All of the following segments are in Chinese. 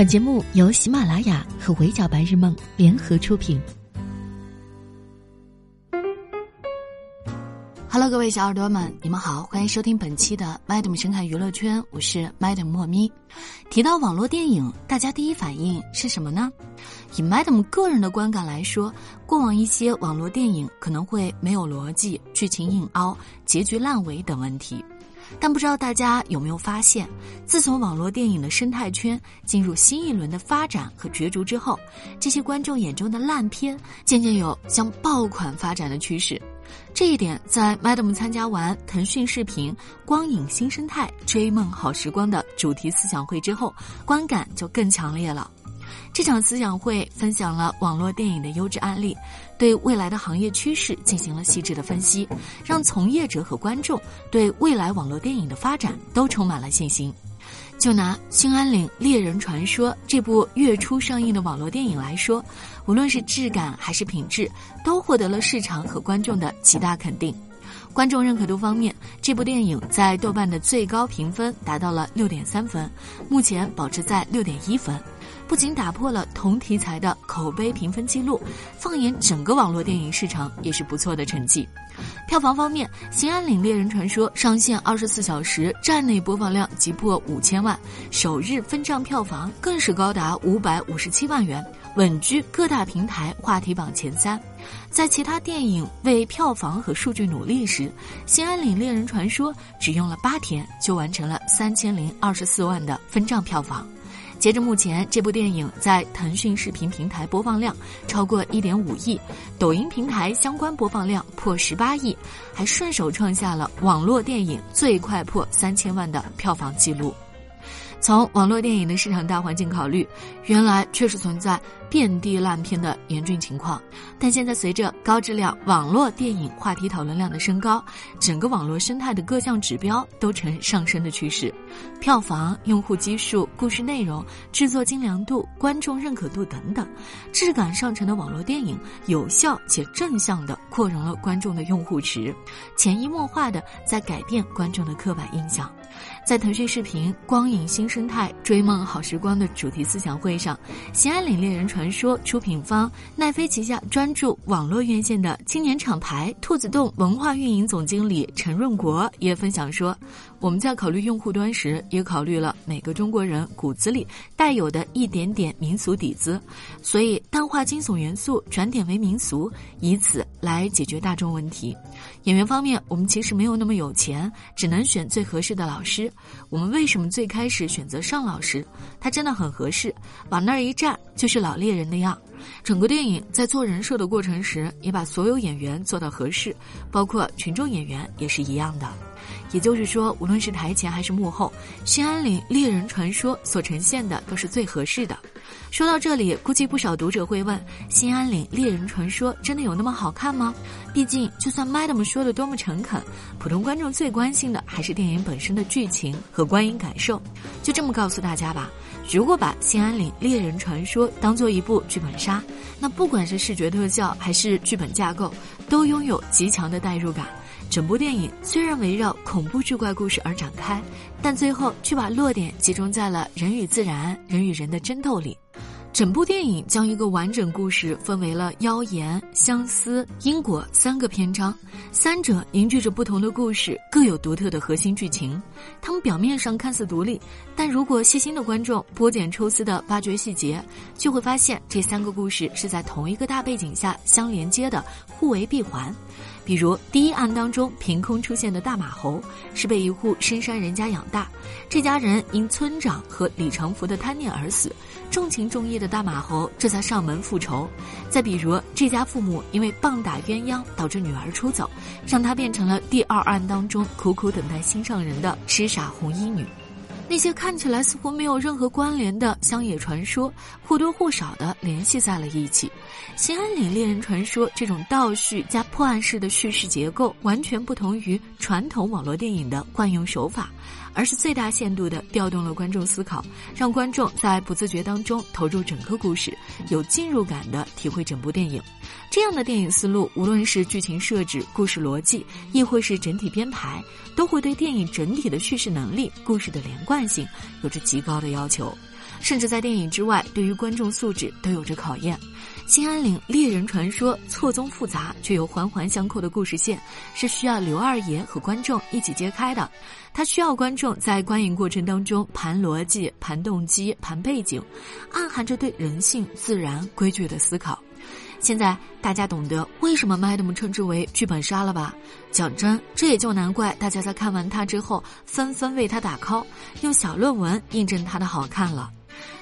本节目由喜马拉雅和围剿白日梦联合出品。Hello，各位小耳朵们，你们好，欢迎收听本期的 Madam 神侃娱乐圈，我是 Madam 莫咪。提到网络电影，大家第一反应是什么呢？以 Madam 个人的观感来说，过往一些网络电影可能会没有逻辑、剧情硬凹、结局烂尾等问题。但不知道大家有没有发现，自从网络电影的生态圈进入新一轮的发展和角逐之后，这些观众眼中的烂片渐渐有向爆款发展的趋势。这一点在 Madam 参加完腾讯视频“光影新生态追梦好时光”的主题思想会之后，观感就更强烈了。这场思想会分享了网络电影的优质案例，对未来的行业趋势进行了细致的分析，让从业者和观众对未来网络电影的发展都充满了信心。就拿《兴安岭猎人传说》这部月初上映的网络电影来说，无论是质感还是品质，都获得了市场和观众的极大肯定。观众认可度方面，这部电影在豆瓣的最高评分达到了六点三分，目前保持在六点一分。不仅打破了同题材的口碑评分记录，放眼整个网络电影市场也是不错的成绩。票房方面，《兴安岭猎人传说》上线二十四小时站内播放量即破五千万，首日分账票房更是高达五百五十七万元，稳居各大平台话题榜前三。在其他电影为票房和数据努力时，《兴安岭猎人传说》只用了八天就完成了三千零二十四万的分账票房。截至目前，这部电影在腾讯视频平台播放量超过一点五亿，抖音平台相关播放量破十八亿，还顺手创下了网络电影最快破三千万的票房纪录。从网络电影的市场大环境考虑，原来确实存在遍地烂片的严峻情况。但现在随着高质量网络电影话题讨论量的升高，整个网络生态的各项指标都呈上升的趋势，票房、用户基数、故事内容、制作精良度、观众认可度等等，质感上乘的网络电影，有效且正向的扩容了观众的用户池，潜移默化的在改变观众的刻板印象。在腾讯视频“光影新生态追梦好时光”的主题思想会上，《兴安岭猎人传说》出品方奈飞旗下专注网络院线的青年厂牌兔子洞文化运营总经理陈润国也分享说：“我们在考虑用户端时，也考虑了每个中国人骨子里带有的一点点民俗底子，所以淡化惊悚元素，转点为民俗，以此来解决大众问题。演员方面，我们其实没有那么有钱，只能选最合适的老师。”我们为什么最开始选择尚老师？他真的很合适，往那儿一站就是老猎人的样。整个电影在做人设的过程时，也把所有演员做到合适，包括群众演员也是一样的。也就是说，无论是台前还是幕后，《兴安岭猎人传说》所呈现的都是最合适的。说到这里，估计不少读者会问：《兴安岭猎人传说》真的有那么好看吗？毕竟，就算 Madam 说的多么诚恳，普通观众最关心的还是电影本身的剧情和观影感受。就这么告诉大家吧，如果把《兴安岭猎人传说》当做一部剧本杀，那不管是视觉特效还是剧本架构，都拥有极强的代入感。整部电影虽然围绕恐怖志怪故事而展开，但最后却把落点集中在了人与自然、人与人的争斗里。整部电影将一个完整故事分为了妖言、相思、因果三个篇章，三者凝聚着不同的故事，各有独特的核心剧情。它们表面上看似独立，但如果细心的观众剥茧抽丝的挖掘细节，就会发现这三个故事是在同一个大背景下相连接的，互为闭环。比如第一案当中凭空出现的大马猴，是被一户深山人家养大，这家人因村长和李长福的贪念而死，重情重义的大马猴这才上门复仇。再比如这家父母因为棒打鸳鸯导致女儿出走，让他变成了第二案当中苦苦等待心上人的痴傻红衣女。那些看起来似乎没有任何关联的乡野传说，或多或少的联系在了一起。《兴安岭猎人传说》这种倒叙加破案式的叙事结构，完全不同于传统网络电影的惯用手法，而是最大限度地调动了观众思考，让观众在不自觉当中投入整个故事，有进入感地体会整部电影。这样的电影思路，无论是剧情设置、故事逻辑，亦或是整体编排，都会对电影整体的叙事能力、故事的连贯性有着极高的要求。甚至在电影之外，对于观众素质都有着考验。《兴安岭猎人传说》错综复杂却又环环相扣的故事线，是需要刘二爷和观众一起揭开的。他需要观众在观影过程当中盘逻辑、盘动机、盘背景，暗含着对人性、自然、规矩的思考。现在大家懂得为什么 Madam 称之为剧本杀了吧？讲真，这也就难怪大家在看完它之后纷纷为它打 call，用小论文印证它的好看了。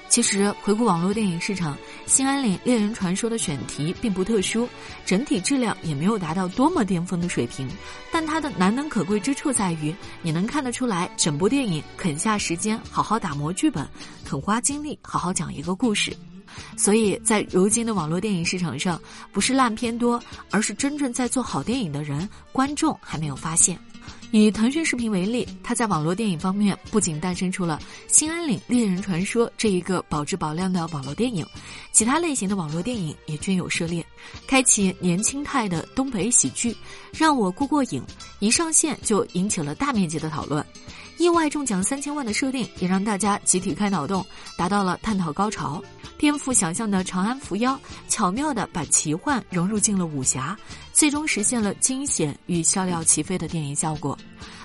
其实回顾网络电影市场，《兴安岭猎人传说》的选题并不特殊，整体质量也没有达到多么巅峰的水平。但它的难能可贵之处在于，你能看得出来，整部电影肯下时间好好打磨剧本，肯花精力好好讲一个故事。所以在如今的网络电影市场上，不是烂片多，而是真正在做好电影的人，观众还没有发现。以腾讯视频为例，它在网络电影方面不仅诞生出了《兴安岭猎人传说》这一个保质保量的网络电影，其他类型的网络电影也均有涉猎，开启年轻态的东北喜剧，让我过过瘾，一上线就引起了大面积的讨论。意外中奖三千万的设定也让大家集体开脑洞，达到了探讨高潮。颠覆想象的《长安伏妖》巧妙地把奇幻融入进了武侠，最终实现了惊险与笑料齐飞的电影效果。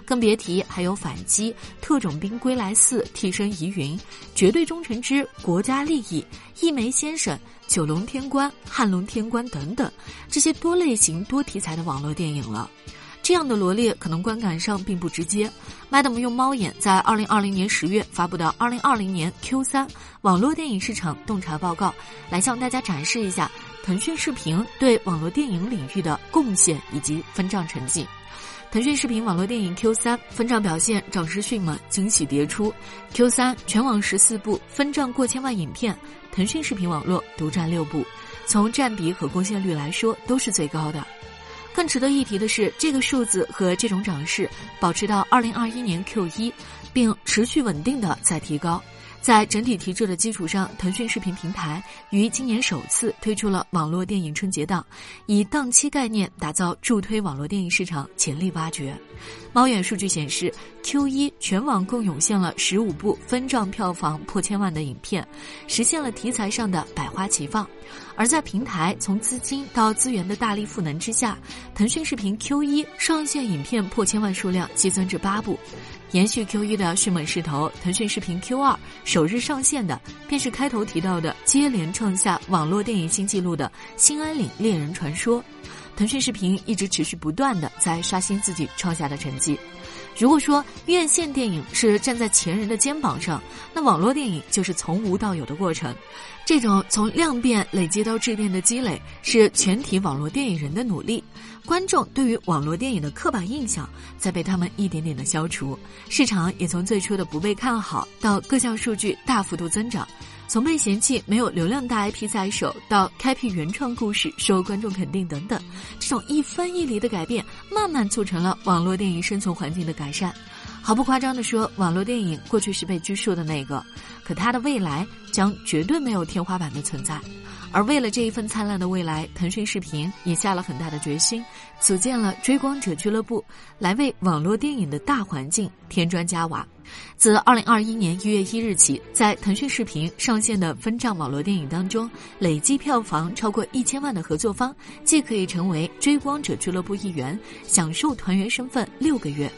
更别提还有《反击》《特种兵归来四》《替身疑云》《绝对忠诚之国家利益》《一枚先生》《九龙天关》《汉龙天关》等等这些多类型多题材的网络电影了。这样的罗列可能观感上并不直接。Madam 用猫眼在二零二零年十月发布的二零二零年 Q 三网络电影市场洞察报告，来向大家展示一下腾讯视频对网络电影领域的贡献以及分账成绩。腾讯视频网络电影 Q 三分账表现涨势迅猛，惊喜迭出。Q 三全网十四部分账过千万影片，腾讯视频网络独占六部，从占比和贡献率来说都是最高的。更值得一提的是，这个数字和这种涨势保持到二零二一年 Q 一，并持续稳定的在提高。在整体提质的基础上，腾讯视频平台于今年首次推出了网络电影春节档，以档期概念打造助推网络电影市场潜力挖掘。猫眼数据显示，Q 一全网共涌现了十五部分账票房破千万的影片，实现了题材上的百花齐放。而在平台从资金到资源的大力赋能之下，腾讯视频 Q 一上线影片破千万数量激增至八部。延续 Q 一的迅猛势头，腾讯视频 Q 二首日上线的便是开头提到的接连创下网络电影新纪录的《兴安岭猎人传说》。腾讯视频一直持续不断的在刷新自己创下的成绩。如果说院线电影是站在前人的肩膀上，那网络电影就是从无到有的过程。这种从量变累积到质变的积累，是全体网络电影人的努力。观众对于网络电影的刻板印象在被他们一点点的消除，市场也从最初的不被看好到各项数据大幅度增长，从被嫌弃没有流量大 IP 在手到开辟原创故事受观众肯定等等，这种一分一厘的改变，慢慢促成了网络电影生存环境的改善。毫不夸张地说，网络电影过去是被拘束的那个，可它的未来将绝对没有天花板的存在。而为了这一份灿烂的未来，腾讯视频也下了很大的决心，组建了追光者俱乐部，来为网络电影的大环境添砖加瓦。自二零二一年一月一日起，在腾讯视频上线的分账网络电影当中，累计票房超过一千万的合作方，既可以成为追光者俱乐部一员，享受团员身份六个月。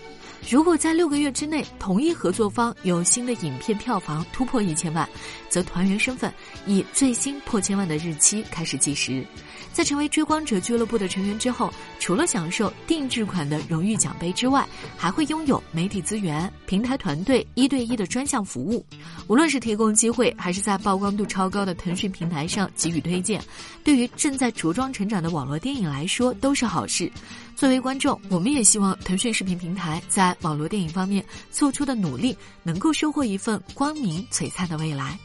如果在六个月之内，同一合作方有新的影片票房突破一千万，则团员身份以最新破千万的日期开始计时。在成为追光者俱乐部的成员之后，除了享受定制款的荣誉奖杯之外，还会拥有媒体资源、平台团队一对一的专项服务。无论是提供机会，还是在曝光度超高的腾讯平台上给予推荐，对于正在茁壮成长的网络电影来说都是好事。作为观众，我们也希望腾讯视频平台在网络电影方面做出的努力，能够收获一份光明璀璨的未来。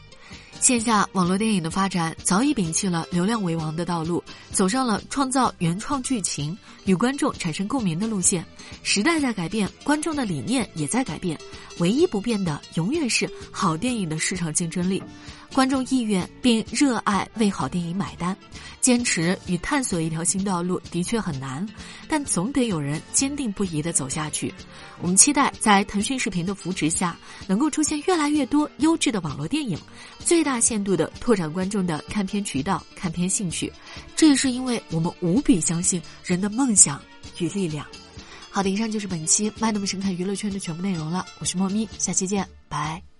线下网络电影的发展早已摒弃了流量为王的道路，走上了创造原创剧情、与观众产生共鸣的路线。时代在改变，观众的理念也在改变，唯一不变的永远是好电影的市场竞争力。观众意愿并热爱为好电影买单，坚持与探索一条新道路的确很难，但总得有人坚定不移地走下去。我们期待在腾讯视频的扶持下，能够出现越来越多优质的网络电影，最大限度地拓展观众的看片渠道、看片兴趣。这也是因为我们无比相信人的梦想与力量。好的，以上就是本期麦德姆神侃娱乐圈的全部内容了。我是莫咪，下期见，拜。